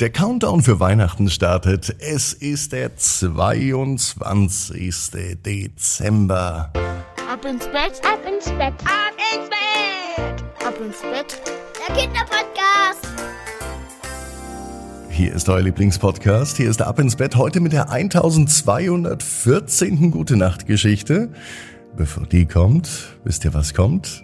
Der Countdown für Weihnachten startet. Es ist der 22. Dezember. Ab ins Bett, ab ins Bett, ab ins Bett, ab ins Bett. Der Kinderpodcast. Hier ist euer Lieblingspodcast. Hier ist Ab ins Bett heute mit der 1214. Gute Nacht Geschichte. Bevor die kommt, wisst ihr was kommt?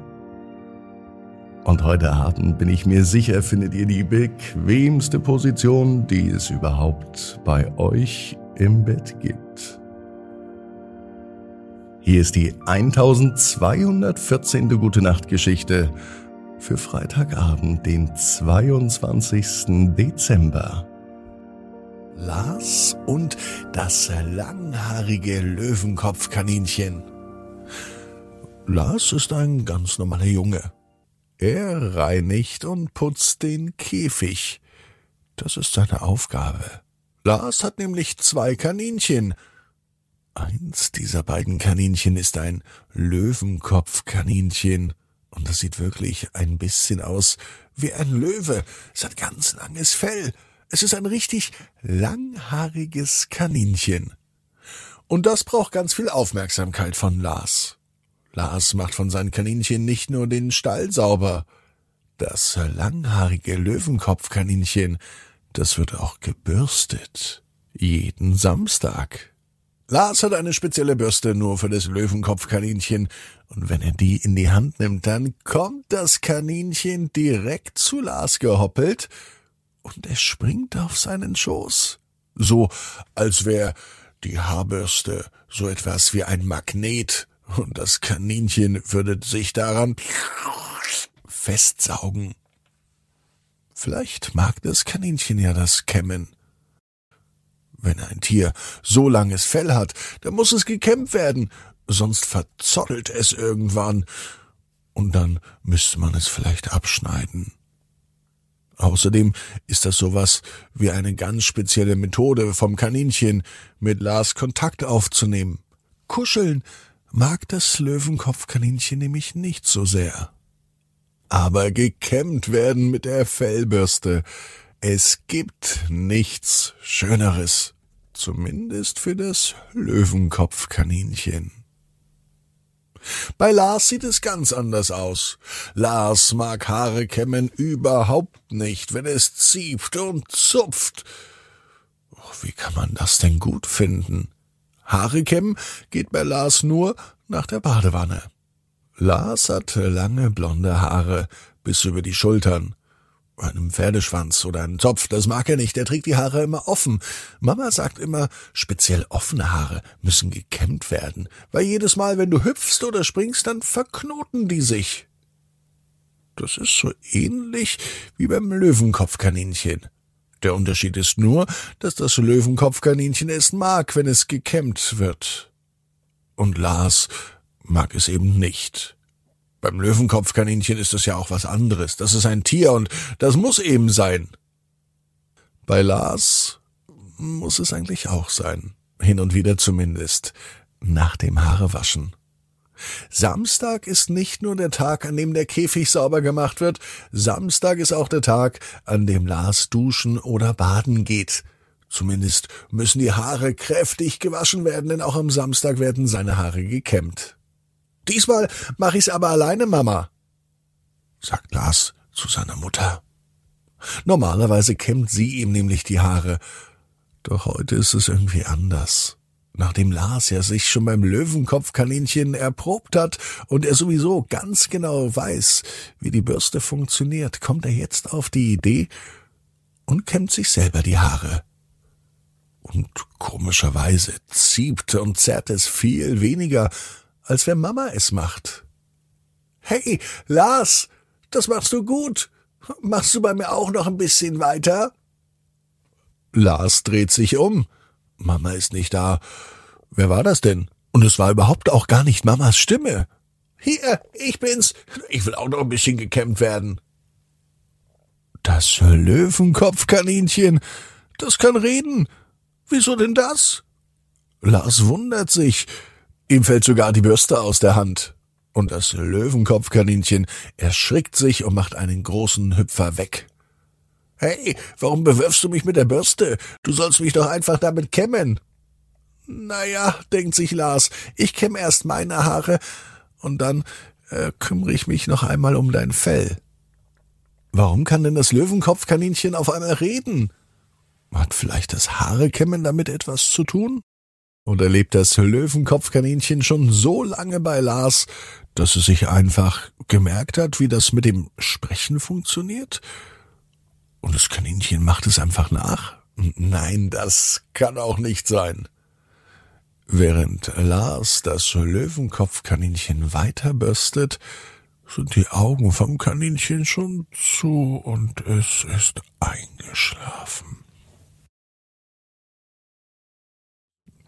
Und heute Abend bin ich mir sicher, findet ihr die bequemste Position, die es überhaupt bei euch im Bett gibt. Hier ist die 1214. Gute Nacht Geschichte für Freitagabend, den 22. Dezember. Lars und das langhaarige Löwenkopfkaninchen. Lars ist ein ganz normaler Junge. Er reinigt und putzt den Käfig. Das ist seine Aufgabe. Lars hat nämlich zwei Kaninchen. Eins dieser beiden Kaninchen ist ein Löwenkopfkaninchen. Und das sieht wirklich ein bisschen aus wie ein Löwe. Es hat ganz langes Fell. Es ist ein richtig langhaariges Kaninchen. Und das braucht ganz viel Aufmerksamkeit von Lars. Lars macht von seinen Kaninchen nicht nur den Stall sauber. Das langhaarige Löwenkopfkaninchen, das wird auch gebürstet. Jeden Samstag. Lars hat eine spezielle Bürste nur für das Löwenkopfkaninchen, und wenn er die in die Hand nimmt, dann kommt das Kaninchen direkt zu Lars gehoppelt, und er springt auf seinen Schoß. So, als wär die Haarbürste so etwas wie ein Magnet und das Kaninchen würde sich daran festsaugen. Vielleicht mag das Kaninchen ja das Kämmen. Wenn ein Tier so langes Fell hat, dann muss es gekämmt werden, sonst verzottelt es irgendwann, und dann müsste man es vielleicht abschneiden. Außerdem ist das sowas wie eine ganz spezielle Methode vom Kaninchen, mit Lars Kontakt aufzunehmen. Kuscheln mag das Löwenkopfkaninchen nämlich nicht so sehr. Aber gekämmt werden mit der Fellbürste. Es gibt nichts Schöneres. Zumindest für das Löwenkopfkaninchen. Bei Lars sieht es ganz anders aus. Lars mag Haare kämmen überhaupt nicht, wenn es zieht und zupft. Wie kann man das denn gut finden? Haare kämmen geht bei Lars nur nach der Badewanne. Lars hat lange blonde Haare bis über die Schultern. Einem Pferdeschwanz oder einen Zopf, das mag er nicht, er trägt die Haare immer offen. Mama sagt immer, speziell offene Haare müssen gekämmt werden, weil jedes Mal, wenn du hüpfst oder springst, dann verknoten die sich. Das ist so ähnlich wie beim Löwenkopfkaninchen. Der Unterschied ist nur, dass das Löwenkopfkaninchen es mag, wenn es gekämmt wird. Und Lars mag es eben nicht. Beim Löwenkopfkaninchen ist es ja auch was anderes. Das ist ein Tier und das muss eben sein. Bei Lars muss es eigentlich auch sein. Hin und wieder zumindest. Nach dem Haarewaschen. Samstag ist nicht nur der Tag, an dem der Käfig sauber gemacht wird, Samstag ist auch der Tag, an dem Lars duschen oder baden geht. Zumindest müssen die Haare kräftig gewaschen werden, denn auch am Samstag werden seine Haare gekämmt. Diesmal mach ich's aber alleine, Mama, sagt Lars zu seiner Mutter. Normalerweise kämmt sie ihm nämlich die Haare, doch heute ist es irgendwie anders. Nachdem Lars ja sich schon beim Löwenkopfkaninchen erprobt hat und er sowieso ganz genau weiß, wie die Bürste funktioniert, kommt er jetzt auf die Idee und kämmt sich selber die Haare. Und komischerweise zieht und zerrt es viel weniger, als wenn Mama es macht. Hey, Lars, das machst du gut. Machst du bei mir auch noch ein bisschen weiter? Lars dreht sich um. Mama ist nicht da. Wer war das denn? Und es war überhaupt auch gar nicht Mamas Stimme. Hier, ich bin's. Ich will auch noch ein bisschen gekämmt werden. Das Löwenkopfkaninchen, das kann reden. Wieso denn das? Lars wundert sich. Ihm fällt sogar die Bürste aus der Hand. Und das Löwenkopfkaninchen erschrickt sich und macht einen großen Hüpfer weg. Hey, warum bewirfst du mich mit der Bürste? Du sollst mich doch einfach damit kämmen. Naja, denkt sich Lars, ich kämme erst meine Haare und dann äh, kümmere ich mich noch einmal um dein Fell. Warum kann denn das Löwenkopfkaninchen auf einmal reden? Hat vielleicht das Haarekämmen damit etwas zu tun? Oder lebt das Löwenkopfkaninchen schon so lange bei Lars, dass es sich einfach gemerkt hat, wie das mit dem Sprechen funktioniert? Und das Kaninchen macht es einfach nach? Nein, das kann auch nicht sein. Während Lars das Löwenkopfkaninchen weiterbürstet, sind die Augen vom Kaninchen schon zu und es ist eingeschlafen.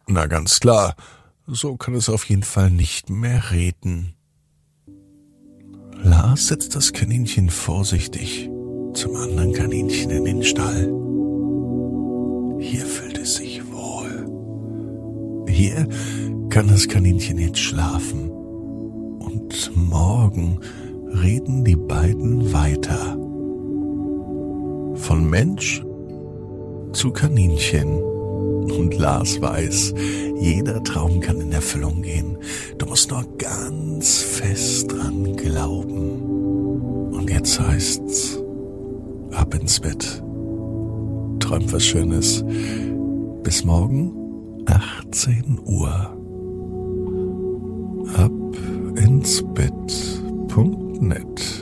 Na ganz klar, so kann es auf jeden Fall nicht mehr reden. Lars setzt das Kaninchen vorsichtig zum anderen Kaninchen in den Stall. Hier fühlt es sich wohl. Hier kann das Kaninchen jetzt schlafen. Und morgen reden die beiden weiter. Von Mensch zu Kaninchen. Und Lars weiß, jeder Traum kann in Erfüllung gehen. Du musst nur ganz fest dran glauben. Und jetzt heißt's, ab ins Bett. Träumt was Schönes. Bis morgen, 18 Uhr. Ab ins Bett.net